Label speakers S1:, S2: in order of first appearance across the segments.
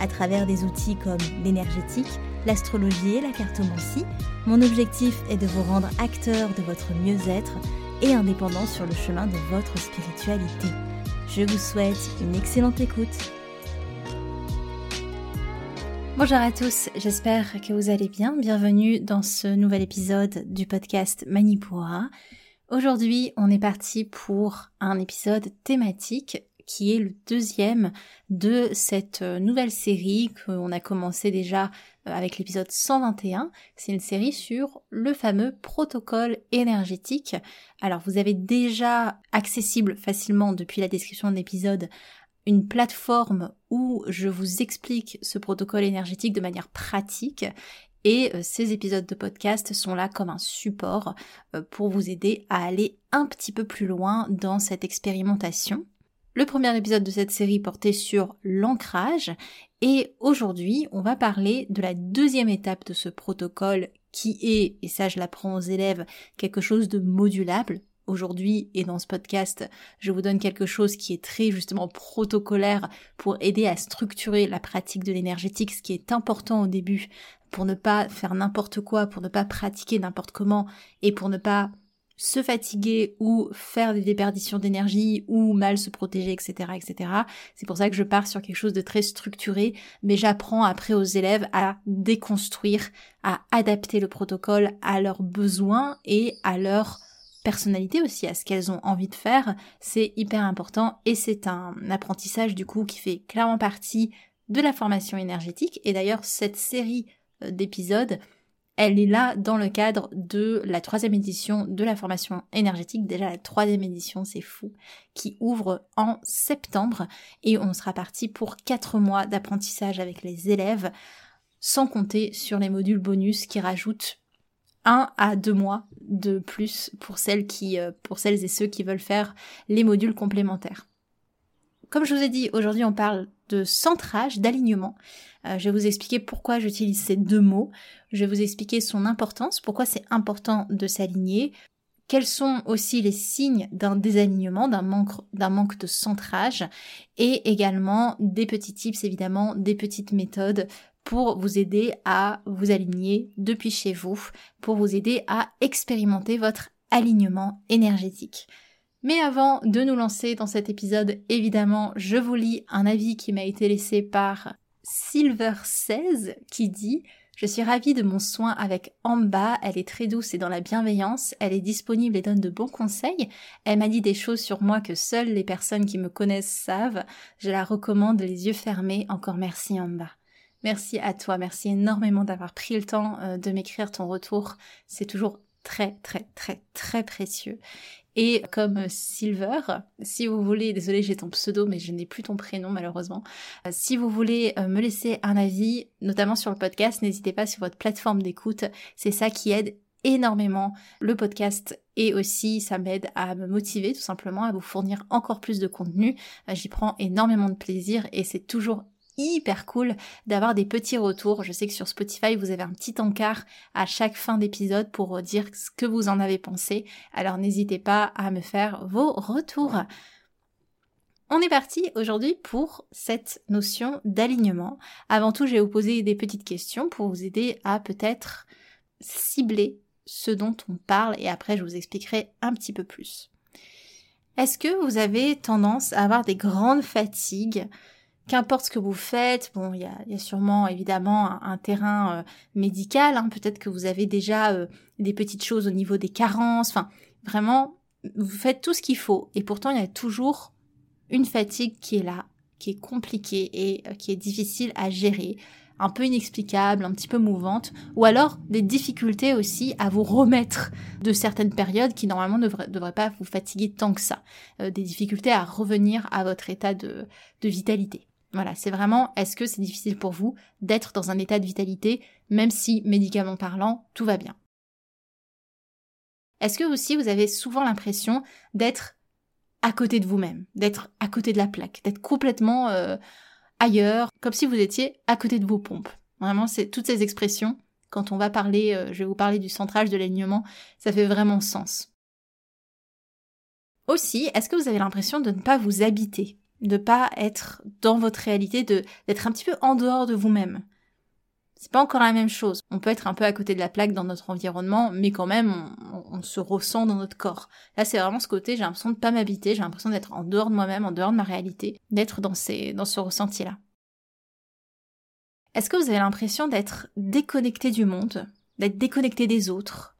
S1: à travers des outils comme l'énergétique, l'astrologie et la cartomancie. Mon objectif est de vous rendre acteur de votre mieux-être et indépendant sur le chemin de votre spiritualité. Je vous souhaite une excellente écoute. Bonjour à tous, j'espère que vous allez bien. Bienvenue dans ce nouvel épisode du podcast Manipura. Aujourd'hui, on est parti pour un épisode thématique qui est le deuxième de cette nouvelle série qu'on a commencé déjà euh, avec l'épisode 121. C'est une série sur le fameux protocole énergétique. Alors vous avez déjà accessible facilement depuis la description de l'épisode une plateforme où je vous explique ce protocole énergétique de manière pratique et euh, ces épisodes de podcast sont là comme un support euh, pour vous aider à aller un petit peu plus loin dans cette expérimentation. Le premier épisode de cette série portait sur l'ancrage. Et aujourd'hui on va parler de la deuxième étape de ce protocole qui est, et ça je l'apprends aux élèves, quelque chose de modulable, aujourd'hui et dans ce podcast, je vous donne quelque chose qui est très justement protocolaire pour aider à structurer la pratique de l'énergétique, ce qui est important au début pour ne pas faire n'importe quoi, pour ne pas pratiquer n'importe comment et pour ne pas se fatiguer ou faire des déperditions d'énergie ou mal se protéger, etc., etc. C'est pour ça que je pars sur quelque chose de très structuré, mais j'apprends après aux élèves à déconstruire, à adapter le protocole à leurs besoins et à leur personnalité aussi, à ce qu'elles ont envie de faire, c'est hyper important et c'est un apprentissage du coup qui fait clairement partie de la formation énergétique. Et d'ailleurs, cette série euh, d'épisodes, elle est là dans le cadre de la troisième édition de la formation énergétique. Déjà la troisième édition, c'est fou, qui ouvre en septembre et on sera parti pour quatre mois d'apprentissage avec les élèves, sans compter sur les modules bonus qui rajoutent un à deux mois de plus pour celles euh, pour celles et ceux qui veulent faire les modules complémentaires. Comme je vous ai dit, aujourd'hui on parle de centrage, d'alignement. Euh, je vais vous expliquer pourquoi j'utilise ces deux mots. Je vais vous expliquer son importance, pourquoi c'est important de s'aligner, quels sont aussi les signes d'un désalignement, d'un manque, d'un manque de centrage, et également des petits tips, évidemment, des petites méthodes pour vous aider à vous aligner depuis chez vous, pour vous aider à expérimenter votre alignement énergétique. Mais avant de nous lancer dans cet épisode, évidemment, je vous lis un avis qui m'a été laissé par Silver16 qui dit je suis ravie de mon soin avec Amba, elle est très douce et dans la bienveillance, elle est disponible et donne de bons conseils, elle m'a dit des choses sur moi que seules les personnes qui me connaissent savent, je la recommande les yeux fermés, encore merci Amba. Merci à toi, merci énormément d'avoir pris le temps euh, de m'écrire ton retour, c'est toujours très très très très précieux. Et comme Silver, si vous voulez, désolé j'ai ton pseudo mais je n'ai plus ton prénom malheureusement, euh, si vous voulez euh, me laisser un avis, notamment sur le podcast, n'hésitez pas sur votre plateforme d'écoute, c'est ça qui aide énormément le podcast et aussi ça m'aide à me motiver tout simplement à vous fournir encore plus de contenu. Euh, j'y prends énormément de plaisir et c'est toujours hyper cool d'avoir des petits retours. Je sais que sur Spotify, vous avez un petit encart à chaque fin d'épisode pour dire ce que vous en avez pensé. Alors n'hésitez pas à me faire vos retours. On est parti aujourd'hui pour cette notion d'alignement. Avant tout, je vais vous poser des petites questions pour vous aider à peut-être cibler ce dont on parle et après je vous expliquerai un petit peu plus. Est-ce que vous avez tendance à avoir des grandes fatigues qu'importe ce que vous faites, bon, il y a, sûrement évidemment un, terrain euh, médical, hein. peut-être que vous avez déjà euh, des petites choses au niveau des carences, enfin, vraiment, vous faites tout ce qu'il faut, et pourtant il y a toujours une fatigue qui est là, qui est compliquée et euh, qui est difficile à gérer, un peu inexplicable, un petit peu mouvante, ou alors des difficultés aussi à vous remettre de certaines périodes qui normalement ne devraient, pas vous fatiguer tant que ça, des difficultés à revenir à votre état de vitalité. Voilà, c'est vraiment est-ce que c'est difficile pour vous d'être dans un état de vitalité, même si, médicalement parlant, tout va bien? Est-ce que aussi vous avez souvent l'impression d'être à côté de vous-même, d'être à côté de la plaque, d'être complètement euh, ailleurs, comme si vous étiez à côté de vos pompes? Vraiment, c'est toutes ces expressions, quand on va parler, euh, je vais vous parler du centrage, de l'alignement, ça fait vraiment sens. Aussi, est-ce que vous avez l'impression de ne pas vous habiter? De pas être dans votre réalité, de d'être un petit peu en dehors de vous-même. C'est pas encore la même chose. On peut être un peu à côté de la plaque dans notre environnement, mais quand même, on, se ressent dans notre corps. Là, c'est vraiment ce côté, j'ai l'impression de pas m'habiter, j'ai l'impression d'être en dehors de moi-même, en dehors de ma réalité, d'être dans ces, dans ce ressenti-là. Est-ce que vous avez l'impression d'être déconnecté du monde, d'être déconnecté des autres,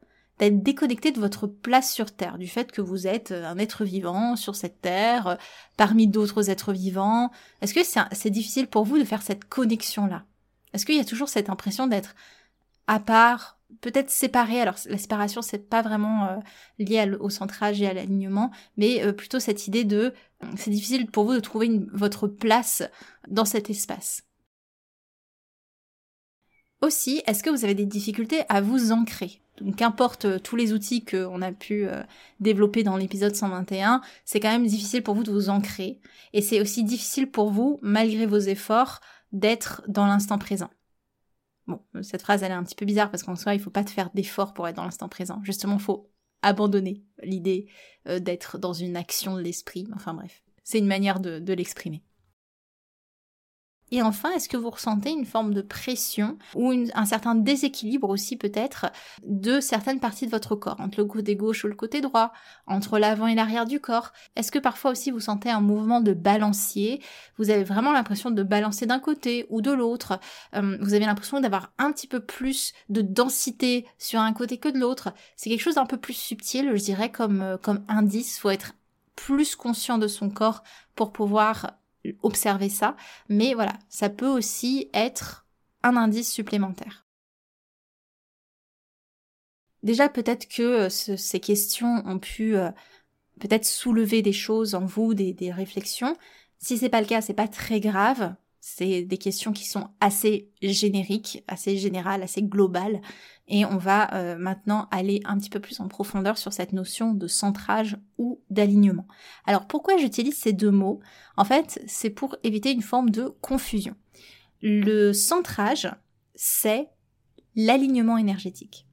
S1: déconnecté de votre place sur Terre, du fait que vous êtes un être vivant sur cette Terre, euh, parmi d'autres êtres vivants. Est-ce que c'est difficile pour vous de faire cette connexion-là? Est-ce qu'il y a toujours cette impression d'être à part, peut-être séparé? Alors la séparation, c'est pas vraiment euh, lié au centrage et à l'alignement, mais euh, plutôt cette idée de c'est difficile pour vous de trouver votre place dans cet espace. Aussi, est-ce que vous avez des difficultés à vous ancrer? Donc qu'importe euh, tous les outils qu'on a pu euh, développer dans l'épisode 121, c'est quand même difficile pour vous de vous ancrer. Et c'est aussi difficile pour vous, malgré vos efforts, d'être dans l'instant présent. Bon, cette phrase elle est un petit peu bizarre parce qu'en soi il faut pas te faire d'efforts pour être dans l'instant présent. Justement, il faut abandonner l'idée euh, d'être dans une action de l'esprit. Enfin bref, c'est une manière de l'exprimer. Et enfin, est-ce que vous ressentez une forme de pression ou un certain déséquilibre aussi peut-être de certaines parties de votre corps, entre le côté gauche ou le côté droit, entre l'avant et l'arrière du corps? Est-ce que parfois aussi vous sentez un mouvement de balancier? Vous avez vraiment l'impression de balancer d'un côté ou de l'autre euh, Vous avez l'impression d'avoir un petit peu plus de densité sur un côté que de l'autre. C'est quelque chose d'un peu plus subtil, je dirais, comme, euh, comme indice. Faut être plus conscient de son corps pour pouvoir observer ça, mais voilà, ça peut aussi être un indice supplémentaire. Déjà, peut-être que euh, ces questions ont pu euh, peut-être soulever des choses en vous, des, des réflexions. Si c'est pas le cas, c'est pas très grave. C'est des questions qui sont assez génériques, assez générales, assez globales. Et on va euh, maintenant aller un petit peu plus en profondeur sur cette notion de centrage ou d'alignement. Alors pourquoi j'utilise ces deux mots? En fait, c'est pour éviter une forme de confusion. Le centrage, c'est l'alignement énergétique.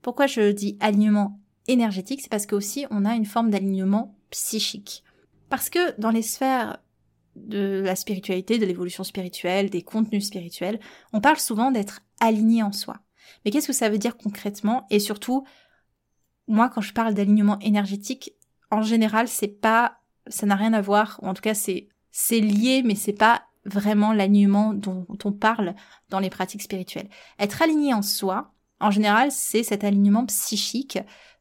S1: Pourquoi je dis alignement énergétique? C'est parce qu'aussi on a une forme d'alignement psychique. Parce que dans les sphères de la spiritualité, de l'évolution spirituelle, des contenus spirituels, on parle souvent d'être aligné en soi. Mais qu'est-ce que ça veut dire concrètement? Et surtout, moi, quand je parle d'alignement énergétique, en général, c'est pas, ça n'a rien à voir, ou en tout cas, c'est, c'est lié, mais c'est pas vraiment l'alignement dont on parle dans les pratiques spirituelles. Être aligné en soi, en général, c'est cet alignement psychique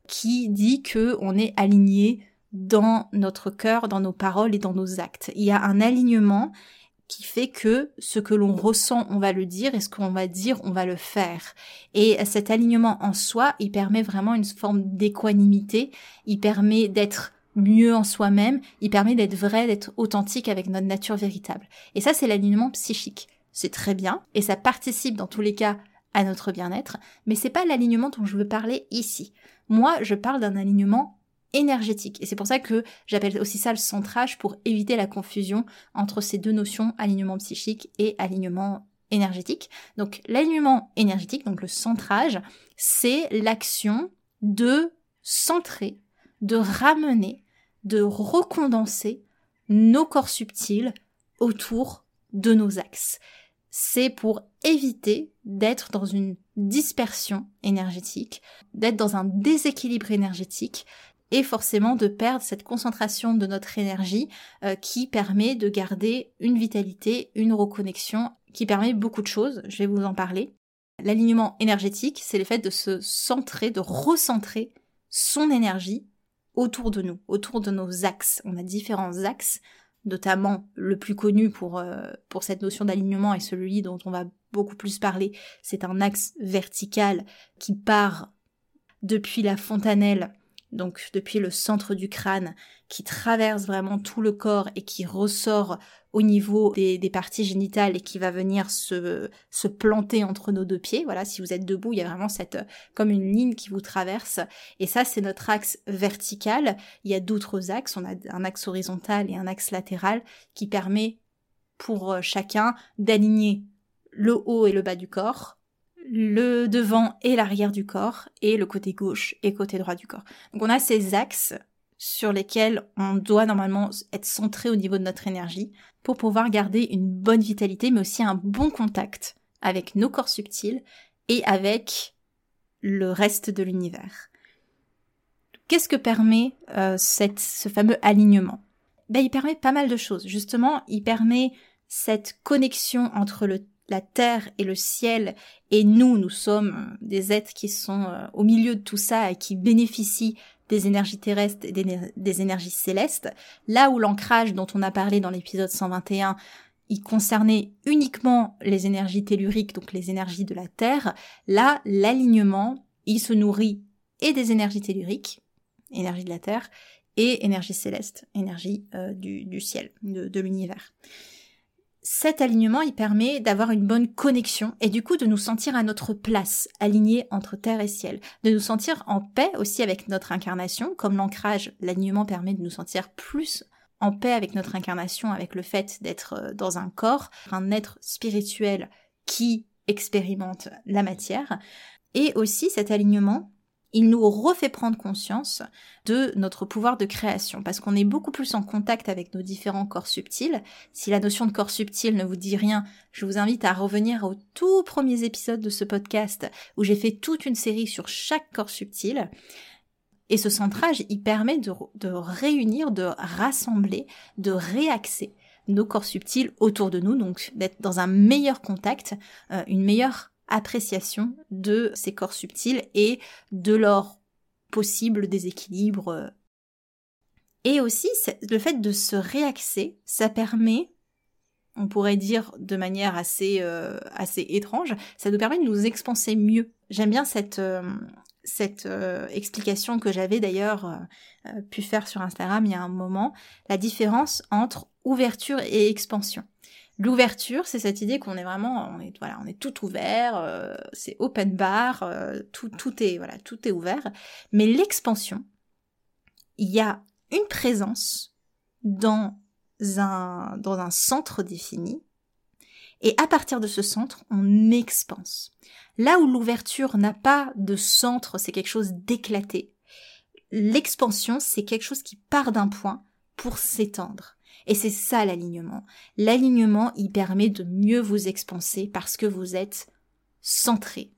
S1: qui dit que on est aligné dans notre cœur, dans nos paroles et dans nos actes. Il y a un alignement qui fait que ce que l'on ressent, on va le dire, et ce qu'on va dire, on va le faire. Et cet alignement en soi, il permet vraiment une forme d'équanimité, il permet d'être mieux en soi-même, il permet d'être vrai, d'être authentique avec notre nature véritable. Et ça, c'est l'alignement psychique. C'est très bien, et ça participe dans tous les cas à notre bien-être, mais c'est pas l'alignement dont je veux parler ici. Moi, je parle d'un alignement énergétique. Et c'est pour ça que j'appelle aussi ça le centrage pour éviter la confusion entre ces deux notions, alignement psychique et alignement énergétique. Donc l'alignement énergétique, donc le centrage, c'est l'action de centrer, de ramener, de recondenser nos corps subtils autour de nos axes. C'est pour éviter d'être dans une dispersion énergétique, d'être dans un déséquilibre énergétique et forcément de perdre cette concentration de notre énergie euh, qui permet de garder une vitalité, une reconnexion, qui permet beaucoup de choses, je vais vous en parler. L'alignement énergétique, c'est le fait de se centrer, de recentrer son énergie autour de nous, autour de nos axes. On a différents axes, notamment le plus connu pour, euh, pour cette notion d'alignement et celui dont on va beaucoup plus parler, c'est un axe vertical qui part depuis la fontanelle donc depuis le centre du crâne, qui traverse vraiment tout le corps et qui ressort au niveau des, parties génitales et qui va venir se, se planter entre nos deux pieds. Voilà, si vous êtes debout, il y a vraiment cette comme une ligne qui vous traverse. Et ça, c'est notre axe vertical. Il y a d'autres axes. On a un axe horizontal et un axe latéral qui permet pour euh, chacun d'aligner le haut et le bas du corps, le devant et l'arrière du corps, et le côté gauche et côté droit du corps. Donc on a ces axes sur lesquels on doit normalement être centré au niveau de notre énergie pour pouvoir garder une bonne vitalité, mais aussi un bon contact avec nos corps subtils et avec le reste de l'univers. Qu'est-ce que permet euh, ce fameux alignement? Ben, Il permet pas mal de choses. Justement, il permet cette connexion entre le, la terre et le ciel, et nous, nous sommes des êtres qui sont euh, au milieu de tout ça et qui bénéficient des énergies terrestres et des, énergies célestes, là où l'ancrage dont on a parlé dans l'épisode 121 il concernait uniquement les énergies telluriques, donc les énergies de la Terre, là, l'alignement, il se nourrit et des énergies telluriques, énergie de la Terre, et énergie céleste, énergie euh, du, ciel, de l'univers cet alignement, il permet d'avoir une bonne connexion et du coup de nous sentir à notre place, alignés entre terre et ciel, de nous sentir en paix aussi avec notre incarnation, comme l'ancrage, l'alignement permet de nous sentir plus en paix avec notre incarnation, avec le fait d'être euh, dans un corps, un être spirituel qui expérimente la matière. Et aussi cet alignement, il nous refait prendre conscience de notre pouvoir de création, parce qu'on est beaucoup plus en contact avec nos différents corps subtils. Si la notion de corps subtil ne vous dit rien, je vous invite à revenir aux tout premiers épisodes de ce podcast, où j'ai fait toute une série sur chaque corps subtil. Et ce centrage, il permet de, réunir, de rassembler, de réaxer nos corps subtils autour de nous, donc d'être dans un meilleur contact, euh, une meilleure appréciation de ces corps subtils et de leur possible déséquilibre. Et aussi, le fait de se réaxer, ça permet, on pourrait dire de manière assez, euh, assez étrange, ça nous permet de nous expanser mieux. J'aime bien cette, euh, euh, explication que j'avais d'ailleurs pu faire sur Instagram il y a un moment, la différence entre ouverture et expansion. L'ouverture, c'est cette idée qu'on est vraiment, on est voilà, on est tout ouvert, euh, c'est open bar, euh, tout, tout est voilà, tout est ouvert. Mais l'expansion, il y a une présence dans un dans un centre défini, et à partir de ce centre, on expanse. Là où l'ouverture n'a pas de centre, c'est quelque chose d'éclaté. L'expansion, c'est quelque chose qui part d'un point pour s'étendre. Et c'est ça l'alignement. L'alignement, il permet de mieux vous expanser parce que vous êtes centré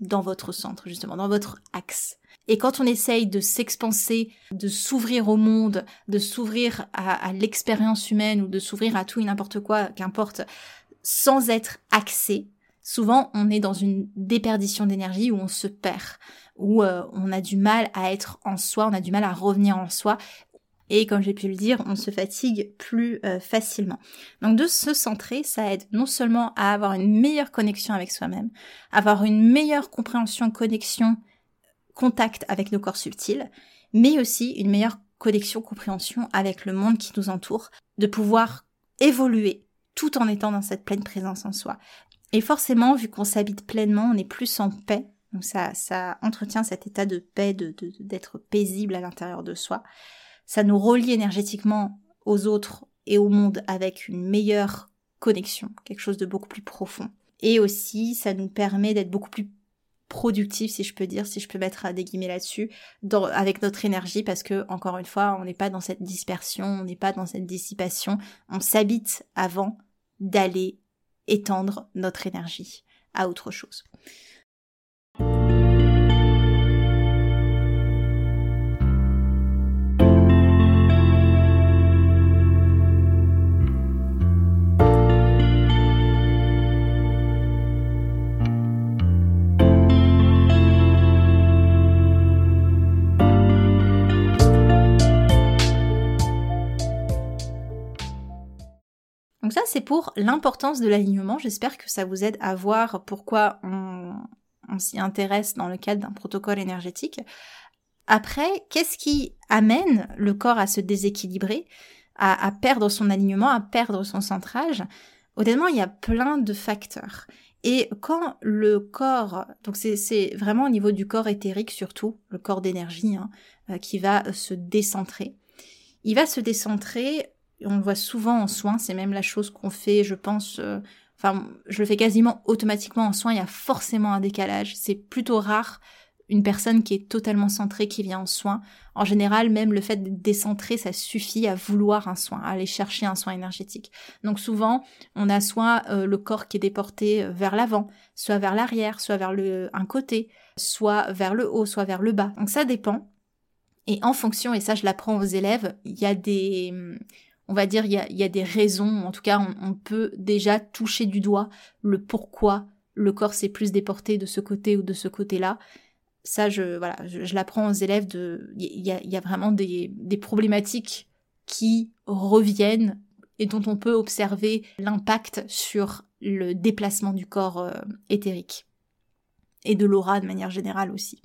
S1: dans votre centre, justement, dans votre axe. Et quand on essaye de s'expanser, de s'ouvrir au monde, de s'ouvrir à, l'expérience humaine ou de s'ouvrir à tout et n'importe quoi, qu'importe, sans être axé, souvent on est dans une déperdition d'énergie où on se perd, où euh, on a du mal à être en soi, on a du mal à revenir en soi, et comme j'ai pu le dire, on se fatigue plus euh, facilement. Donc de se centrer, ça aide non seulement à avoir une meilleure connexion avec soi-même, avoir une meilleure compréhension, connexion, contact avec nos corps subtils, mais aussi une meilleure connexion, compréhension avec le monde qui nous entoure, de pouvoir évoluer tout en étant dans cette pleine présence en soi. Et forcément, vu qu'on s'habite pleinement, on est plus en paix. Donc ça, ça entretient cet état de paix, de d'être paisible à l'intérieur de soi ça nous relie énergétiquement aux autres et au monde avec une meilleure connexion, quelque chose de beaucoup plus profond. Et aussi, ça nous permet d'être beaucoup plus productif, si je peux dire, si je peux mettre des guillemets là-dessus, avec notre énergie, parce que, encore une fois, on n'est pas dans cette dispersion, on n'est pas dans cette dissipation, on s'habite avant d'aller étendre notre énergie à autre chose. C'est pour l'importance de l'alignement. J'espère que ça vous aide à voir pourquoi on, s'y intéresse dans le cadre d'un protocole énergétique. Après, qu'est-ce qui amène le corps à se déséquilibrer, à, perdre son alignement, à perdre son centrage? Honnêtement, il y a plein de facteurs. Et quand le corps, donc c'est vraiment au niveau du corps éthérique surtout, le corps d'énergie, hein, euh, qui va se décentrer. Il va se décentrer, on le voit souvent en soins, c'est même la chose qu'on fait, je pense, euh, enfin, je le fais quasiment automatiquement en soins, il y a forcément un décalage. C'est plutôt rare une personne qui est totalement centrée qui vient en soin. En général, même le fait d'être décentré, ça suffit à vouloir un soin, à aller chercher un soin énergétique. Donc souvent, on a soit euh, le corps qui est déporté euh, vers l'avant, soit vers l'arrière, soit vers le un côté, soit vers le haut, soit vers le bas. Donc ça dépend. Et en fonction, et ça je l'apprends aux élèves, il y a des on va dire, il y a, des raisons, en tout cas, on, peut déjà toucher du doigt le pourquoi le corps s'est plus déporté de ce côté ou de ce côté-là. Ça, je, voilà, je, l'apprends aux élèves de, il y a, vraiment des, problématiques qui reviennent et dont on peut observer l'impact sur le déplacement du corps euh, éthérique et de l'aura de manière générale aussi.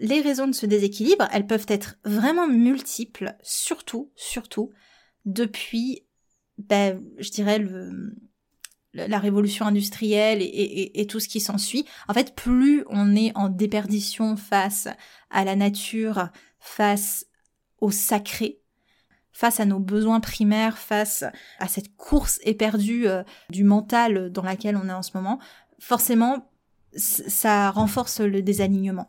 S1: Les raisons de ce déséquilibre, elles peuvent être vraiment multiples, surtout, surtout, depuis, ben, je dirais, la révolution industrielle et, tout ce qui s'ensuit. En fait, plus on est en déperdition face à la nature, face au sacré, face à nos besoins primaires, face à cette course éperdue euh, du mental dans laquelle on est en ce moment, forcément, ça renforce le désalignement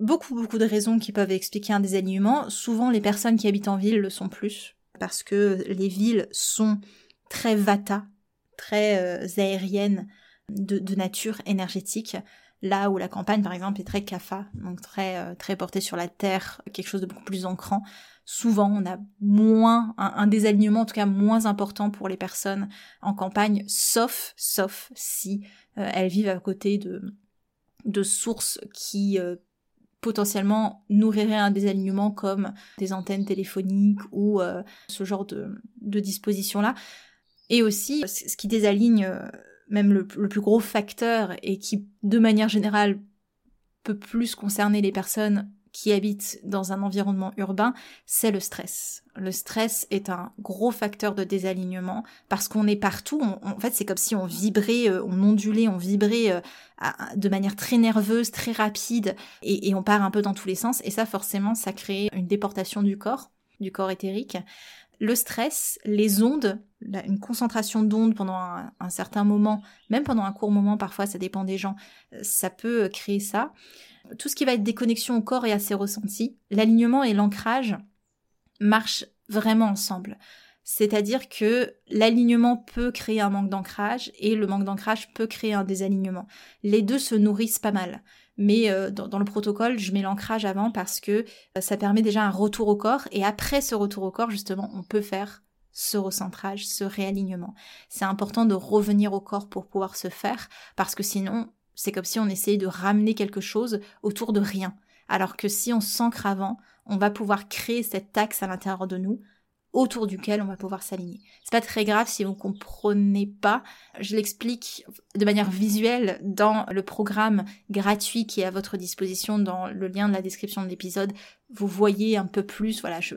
S1: beaucoup, beaucoup de raisons qui peuvent expliquer un désalignement. Souvent, les personnes qui habitent en ville le sont plus, parce que les villes sont très vata, très euh, aériennes de, nature énergétique. Là où la campagne, par exemple, est très kapha, donc très, euh, très portée sur la terre, quelque chose de beaucoup plus ancrant. Souvent, on a moins, un, désalignement en tout cas moins important pour les personnes en campagne, sauf, sauf si euh, elles vivent à côté de, de sources qui potentiellement nourrirait un désalignement comme des antennes téléphoniques ou euh, ce genre de, dispositions-là. Et aussi, ce qui désaligne euh, même le, plus gros facteur et qui, de manière générale, peut plus concerner les personnes qui habitent dans un environnement urbain, c'est le stress. Le stress est un gros facteur de désalignement parce qu'on est partout. en fait, c'est comme si on vibrait, euh, on ondulait, on vibrait euh, de manière très nerveuse, très rapide, et, on part un peu dans tous les sens. Et ça, forcément, ça crée une déportation du corps, du corps éthérique. Le stress, les ondes, une concentration d'ondes pendant un, certain moment, même pendant un court moment, parfois, ça dépend des gens, euh, ça peut créer ça tout ce qui va être déconnexion au corps et à ses ressentis, l'alignement et l'ancrage marchent vraiment ensemble. C'est-à-dire que l'alignement peut créer un manque d'ancrage et le manque d'ancrage peut créer un désalignement. Les deux se nourrissent pas mal. Mais euh, dans, le protocole, je mets l'ancrage avant parce que euh, ça permet déjà un retour au corps et après ce retour au corps, justement, on peut faire ce recentrage, ce réalignement. C'est important de revenir au corps pour pouvoir se faire parce que sinon, c'est comme si on essayait de ramener quelque chose autour de rien. Alors que si on s'ancre avant, on va pouvoir créer cet axe à l'intérieur de nous autour duquel on va pouvoir s'aligner. C'est pas très grave si vous comprenez pas. Je l'explique de manière visuelle dans le programme gratuit qui est à votre disposition dans le lien de la description de l'épisode. Vous voyez un peu plus, voilà, je,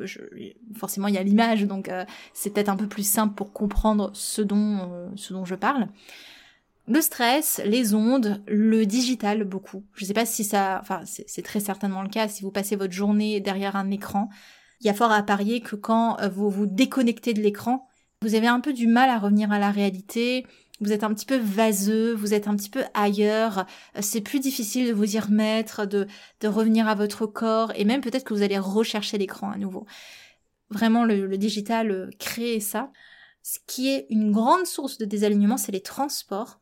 S1: forcément il y a l'image, donc euh, c'est peut-être un peu plus simple pour comprendre ce dont, euh, ce dont je parle. Le stress, les ondes, le digital beaucoup. Je sais pas si ça, enfin c'est très certainement le cas si vous passez votre journée derrière un écran. Il y a fort à parier que quand euh, vous vous déconnectez de l'écran, vous avez un peu du mal à revenir à la réalité. Vous êtes un petit peu vaseux, vous êtes un petit peu ailleurs. Euh, c'est plus difficile de vous y remettre, de, revenir à votre corps et même peut-être que vous allez rechercher l'écran à nouveau. Vraiment, le, digital euh, crée ça. Ce qui est une grande source de désalignement, c'est les transports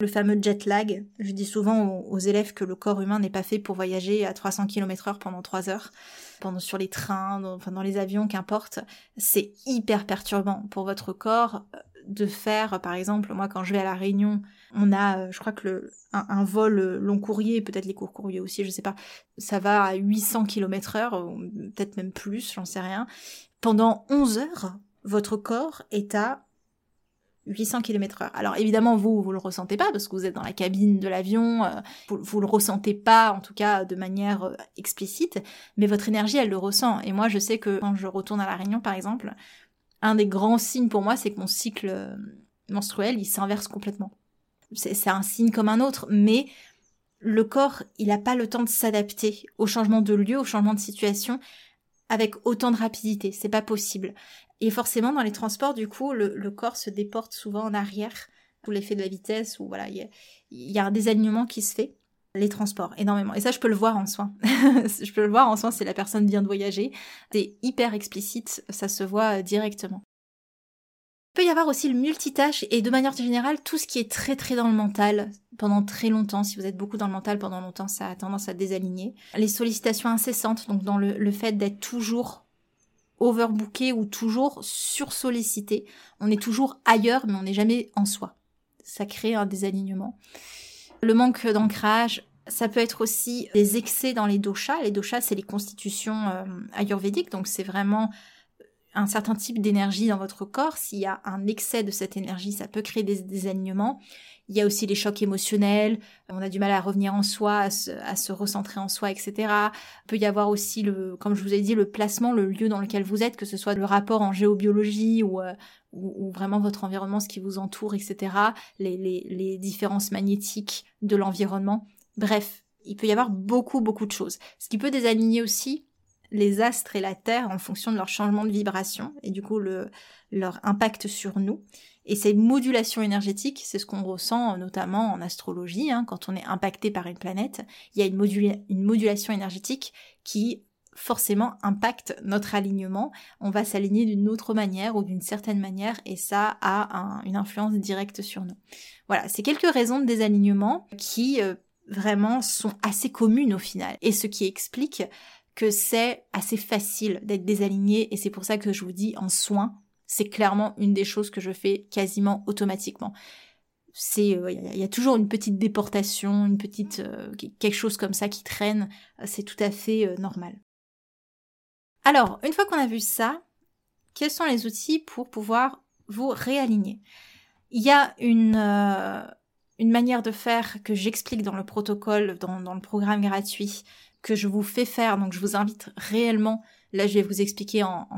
S1: le fameux jet lag. Je dis souvent aux, élèves que le corps humain n'est pas fait pour voyager à 300 km heure pendant 3 heures, pendant sur les trains, dans, enfin dans les avions, qu'importe. C'est hyper perturbant pour votre corps euh, de faire, par exemple, moi quand je vais à la Réunion, on a, euh, je crois que le, un, vol long courrier, peut-être les courts courriers aussi, je sais pas, ça va à 800 km heure, peut-être même plus, j'en sais rien. Pendant 11 heures, votre corps est à 800 km heure. Alors évidemment, vous, vous le ressentez pas parce que vous êtes dans la cabine de l'avion, euh, vous, vous le ressentez pas, en tout cas de manière euh, explicite, mais votre énergie, elle le ressent. Et moi, je sais que quand je retourne à la Réunion, par exemple, un des grands signes pour moi, c'est que mon cycle euh, menstruel, il s'inverse complètement. C'est un signe comme un autre, mais le corps, il n'a pas le temps de s'adapter au changement de lieu, au changement de situation avec autant de rapidité. C'est pas possible. Et forcément, dans les transports, du coup, le, corps se déporte souvent en arrière sous l'effet de la vitesse, ou voilà, il y, a un désalignement qui se fait. Les transports, énormément. Et ça, je peux le voir en soins. je peux le voir en soins si la personne vient de voyager. C'est hyper explicite, ça se voit directement. Il peut y avoir aussi le multitâche et de manière générale tout ce qui est très très dans le mental pendant très longtemps. Si vous êtes beaucoup dans le mental pendant longtemps, ça a tendance à désaligner. Les sollicitations incessantes, donc dans le, fait d'être toujours overbooké ou toujours sursollicité. On est toujours ailleurs, mais on n'est jamais en soi. Ça crée un désalignement. Le manque d'ancrage, ça peut être aussi des excès dans les doshas. Les doshas, c'est les constitutions euh, ayurvédiques, donc c'est vraiment un certain type d'énergie dans votre corps, s'il y a un excès de cette énergie, ça peut créer des désalignements. Il y a aussi les chocs émotionnels, on a du mal à revenir en soi, à se, recentrer en soi, etc. Il peut y avoir aussi, le, comme je vous ai dit, le placement, le lieu dans lequel vous êtes, que ce soit le rapport en géobiologie ou, euh, ou, vraiment votre environnement, ce qui vous entoure, etc. Les, les, les différences magnétiques de l'environnement. Bref, il peut y avoir beaucoup, beaucoup de choses. Ce qui peut désaligner aussi, les astres et la Terre en fonction de leur changement de vibration et du coup le, leur impact sur nous. Et ces modulations énergétiques, c'est ce qu'on ressent notamment en astrologie, hein, quand on est impacté par une planète, il y a une, une modulation énergétique qui forcément impacte notre alignement. On va s'aligner d'une autre manière ou d'une certaine manière et ça a une influence directe sur nous. Voilà, c'est quelques raisons de désalignement qui euh, vraiment sont assez communes au final et ce qui explique que c'est assez facile d'être désaligné et c'est pour ça que je vous dis en soins, c'est clairement une des choses que je fais quasiment automatiquement. C'est il euh, y, a toujours une petite déportation, une petite euh, quelque chose comme ça qui traîne, c'est tout à fait euh, normal. Alors, une fois qu'on a vu ça, quels sont les outils pour pouvoir vous réaligner? Il y a une manière de faire que j'explique dans le protocole, dans, le programme gratuit, que je vous fais faire. Donc je vous invite réellement, là je vais vous expliquer en,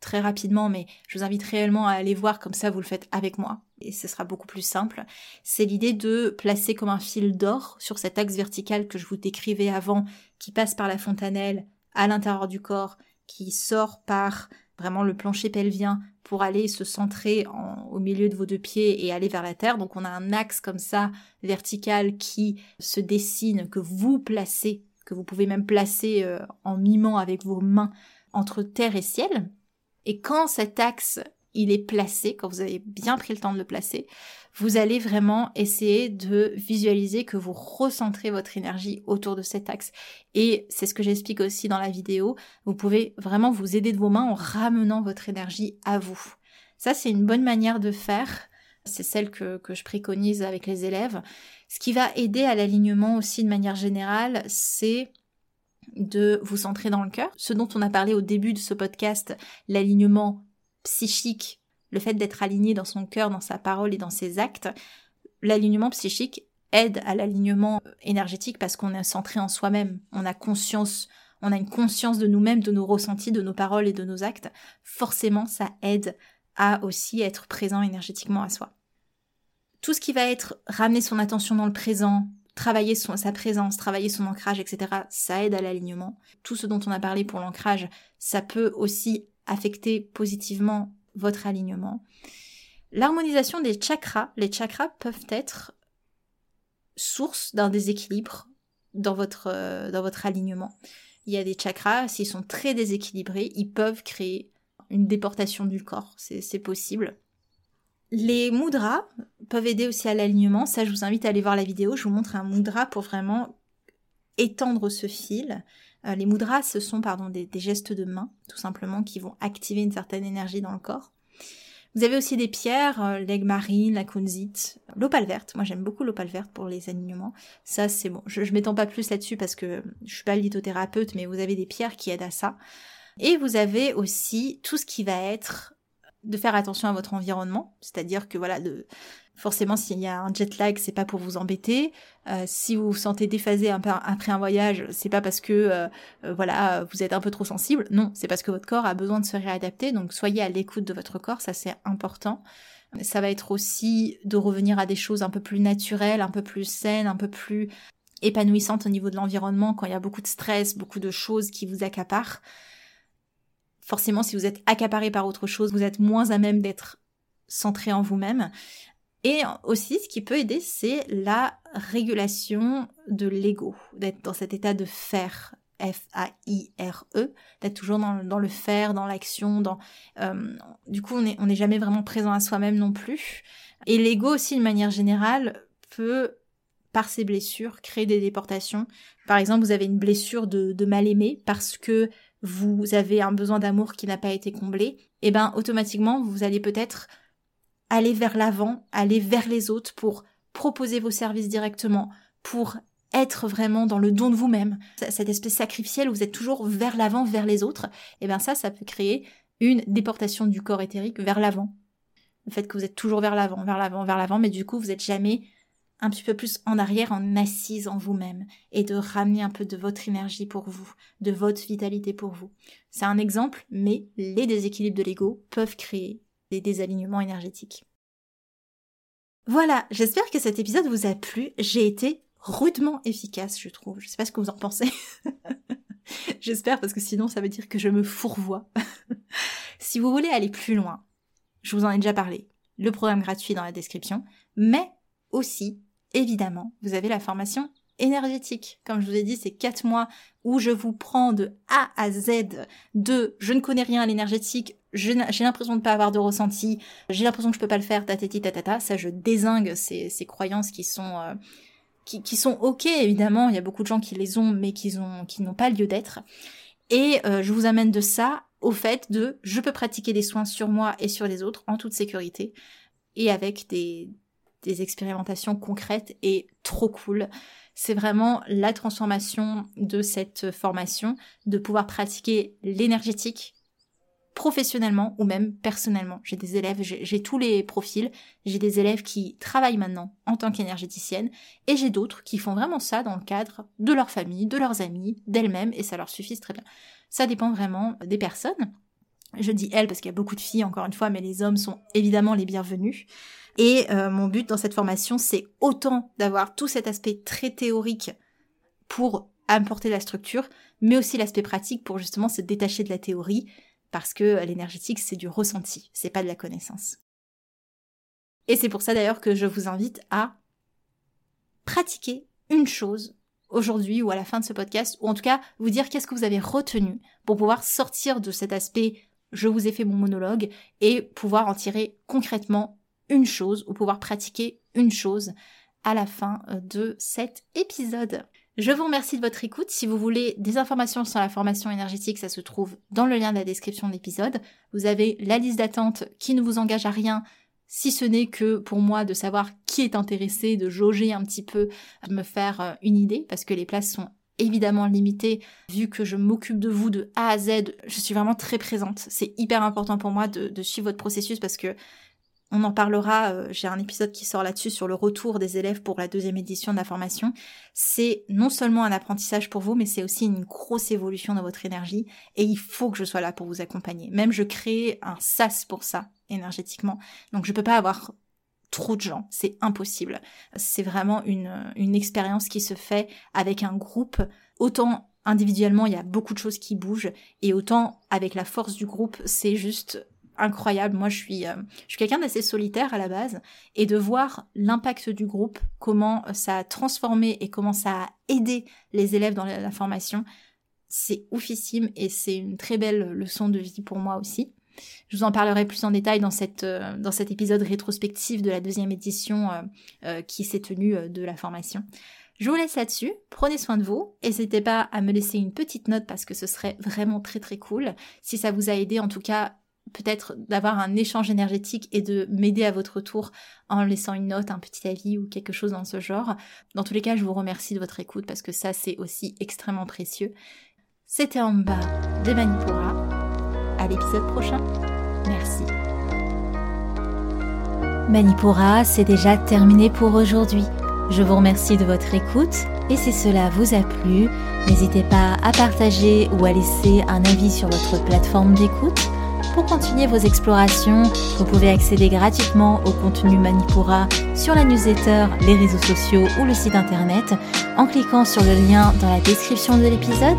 S1: très rapidement, mais je vous invite réellement à aller voir comme ça vous le faites avec moi et ce sera beaucoup plus simple. C'est l'idée de placer comme un fil d'or sur cet axe vertical que je vous décrivais avant, qui passe par la fontanelle à l'intérieur du corps, qui sort par vraiment le plancher pelvien pour aller se centrer au milieu de vos deux pieds et aller vers la terre. Donc on a un axe comme ça vertical qui se dessine, que vous placez que vous pouvez même placer euh, en mimant avec vos mains entre terre et ciel. Et quand cet axe il est placé, quand vous avez bien pris le temps de le placer, vous allez vraiment essayer de visualiser que vous recentrez votre énergie autour de cet axe. Et c'est ce que j'explique aussi dans la vidéo. Vous pouvez vraiment vous aider de vos mains en ramenant votre énergie à vous. Ça, c'est une bonne manière de faire. C'est celle que, je préconise avec les élèves. Ce qui va aider à l'alignement aussi de manière générale, c'est de vous centrer dans le cœur. Ce dont on a parlé au début de ce podcast, l'alignement psychique, le fait d'être aligné dans son cœur, dans sa parole et dans ses actes. L'alignement psychique aide à l'alignement énergétique parce qu'on est centré en soi-même. On a conscience, on a une conscience de nous-mêmes, de nos ressentis, de nos paroles et de nos actes. Forcément, ça aide à aussi être présent énergétiquement à soi tout ce qui va être ramener son attention dans le présent, travailler sa présence, travailler son ancrage, etc., ça aide à l'alignement. Tout ce dont on a parlé pour l'ancrage, ça peut aussi affecter positivement votre alignement. L'harmonisation des chakras, les chakras peuvent être source d'un déséquilibre dans votre, euh, dans votre alignement. Il y a des chakras, s'ils sont très déséquilibrés, ils peuvent créer une déportation du corps, c'est possible. Les mudras peuvent aider aussi à l'alignement. Ça, je vous invite à aller voir la vidéo. Je vous montre un mudra pour vraiment étendre ce fil. Euh, les mudras, ce sont pardon, des, gestes de main, tout simplement, qui vont activer une certaine énergie dans le corps. Vous avez aussi des pierres, euh, l'aigle marine, la kunzite, l'opale verte. Moi, j'aime beaucoup l'opale verte pour les alignements. Ça, c'est bon. Je, je m'étends pas plus là-dessus parce que je suis pas lithothérapeute, mais vous avez des pierres qui aident à ça. Et vous avez aussi tout ce qui va être de faire attention à votre environnement, c'est-à-dire que voilà, de, forcément s'il y a un jet lag, c'est pas pour vous embêter. Euh, si vous vous sentez déphasé après un voyage, c'est pas parce que euh, euh, voilà vous êtes un peu trop sensible, non, c'est parce que votre corps a besoin de se réadapter. Donc soyez à l'écoute de votre corps, ça c'est important. Ça va être aussi de revenir à des choses un peu plus naturelles, un peu plus saines, un peu plus épanouissantes au niveau de l'environnement quand il y a beaucoup de stress, beaucoup de choses qui vous accaparent forcément, si vous êtes accaparé par autre chose, vous êtes moins à même d'être centré en vous-même. Et aussi, ce qui peut aider, c'est la régulation de l'ego, d'être dans cet état de faire, F-A-I-R-E, d'être toujours dans, le faire, dans l'action, dans... Euh, du coup, on n'est jamais vraiment présent à soi-même non plus. Et l'ego aussi, de manière générale, peut, par ses blessures, créer des déportations. Par exemple, vous avez une blessure de, de mal aimer parce que vous avez un besoin d'amour qui n'a pas été comblé, eh ben automatiquement vous allez peut-être aller vers l'avant, aller vers les autres pour proposer vos services directement, pour être vraiment dans le don de vous-même, cette espèce sacrificielle où vous êtes toujours vers l'avant, vers les autres, et eh bien ça, ça peut créer une déportation du corps éthérique vers l'avant. Le fait que vous êtes toujours vers l'avant, vers l'avant, vers l'avant, mais du coup vous êtes jamais un petit peu plus en arrière, en assise en vous-même, et de ramener un peu de votre énergie pour vous, de votre vitalité pour vous. C'est un exemple, mais les déséquilibres de l'ego peuvent créer des désalignements énergétiques. Voilà, j'espère que cet épisode vous a plu. J'ai été rudement efficace, je trouve. Je sais pas ce que vous en pensez. j'espère parce que sinon ça veut dire que je me fourvoie. si vous voulez aller plus loin, je vous en ai déjà parlé. Le programme gratuit dans la description, mais aussi évidemment, vous avez la formation énergétique. Comme je vous ai dit, c'est quatre mois où je vous prends de A à Z de je ne connais rien à l'énergétique, j'ai l'impression de ne pas avoir de ressenti, j'ai l'impression que je peux pas le faire, tatati tatata. Ça, je désingue ces, ces croyances qui sont euh, qui, sont ok évidemment. Il y a beaucoup de gens qui les ont, mais qui n'ont pas lieu d'être. Et euh, je vous amène de ça au fait de je peux pratiquer des soins sur moi et sur les autres en toute sécurité et avec des des expérimentations concrètes et trop cool. C'est vraiment la transformation de cette formation, de pouvoir pratiquer l'énergétique professionnellement ou même personnellement. J'ai des élèves, j'ai tous les profils. J'ai des élèves qui travaillent maintenant en tant qu'énergéticienne et j'ai d'autres qui font vraiment ça dans le cadre de leur famille, de leurs amis, d'elles-mêmes et ça leur suffit très bien. Ça dépend vraiment des personnes. Je dis elles parce qu'il y a beaucoup de filles encore une fois, mais les hommes sont évidemment les bienvenus. Et euh, mon but dans cette formation, c'est autant d'avoir tout cet aspect très théorique pour apporter la structure, mais aussi l'aspect pratique pour justement se détacher de la théorie, parce que l'énergétique, c'est du ressenti, c'est pas de la connaissance. Et c'est pour ça d'ailleurs que je vous invite à pratiquer une chose aujourd'hui ou à la fin de ce podcast, ou en tout cas vous dire qu'est-ce que vous avez retenu pour pouvoir sortir de cet aspect je vous ai fait mon monologue et pouvoir en tirer concrètement une chose ou pouvoir pratiquer une chose à la fin euh, de cet épisode. Je vous remercie de votre écoute. Si vous voulez des informations sur la formation énergétique, ça se trouve dans le lien de la description de l'épisode. Vous avez la liste d'attente qui ne vous engage à rien, si ce n'est que pour moi de savoir qui est intéressé, de jauger un petit peu, de me faire euh, une idée, parce que les places sont évidemment limitées, vu que je m'occupe de vous de A à Z, je suis vraiment très présente. C'est hyper important pour moi de, de suivre votre processus parce que on en parlera, euh, j'ai un épisode qui sort là-dessus sur le retour des élèves pour la deuxième édition de la formation. C'est non seulement un apprentissage pour vous, mais c'est aussi une grosse évolution dans votre énergie et il faut que je sois là pour vous accompagner. Même je crée un sas pour ça, énergétiquement. Donc je peux pas avoir trop de gens, c'est impossible. C'est vraiment une, une expérience qui se fait avec un groupe, autant individuellement il y a beaucoup de choses qui bougent et autant avec la force du groupe c'est juste incroyable. Moi, je suis, euh, je suis quelqu'un d'assez solitaire à la base, et de voir l'impact du groupe, comment ça a transformé et comment ça a aidé les élèves dans la, formation, c'est oufissime et c'est une très belle leçon de vie pour moi aussi. Je vous en parlerai plus en détail dans, euh, cet épisode rétrospectif de la deuxième édition euh, qui s'est tenue de la formation. Je vous laisse là-dessus, prenez soin de vous, n'hésitez pas à me laisser une petite note parce que ce serait vraiment très très cool. Si ça vous a aidé, en tout cas, peut-être d'avoir un échange énergétique et de m'aider à votre tour en laissant une note, un petit avis ou quelque chose dans ce genre. Dans tous les cas, je vous remercie de votre écoute parce que ça, c'est aussi extrêmement précieux. C'était en bas de Manipura. À l'épisode prochain. Merci. Manipura, c'est déjà terminé pour aujourd'hui. Je vous remercie de votre écoute et si cela vous a plu, n'hésitez pas à partager ou à laisser un avis sur votre plateforme d'écoute. Pour continuer vos explorations, vous pouvez accéder gratuitement au contenu Manipura sur la newsletter, les réseaux sociaux ou le site internet en cliquant sur le lien dans la description de l'épisode.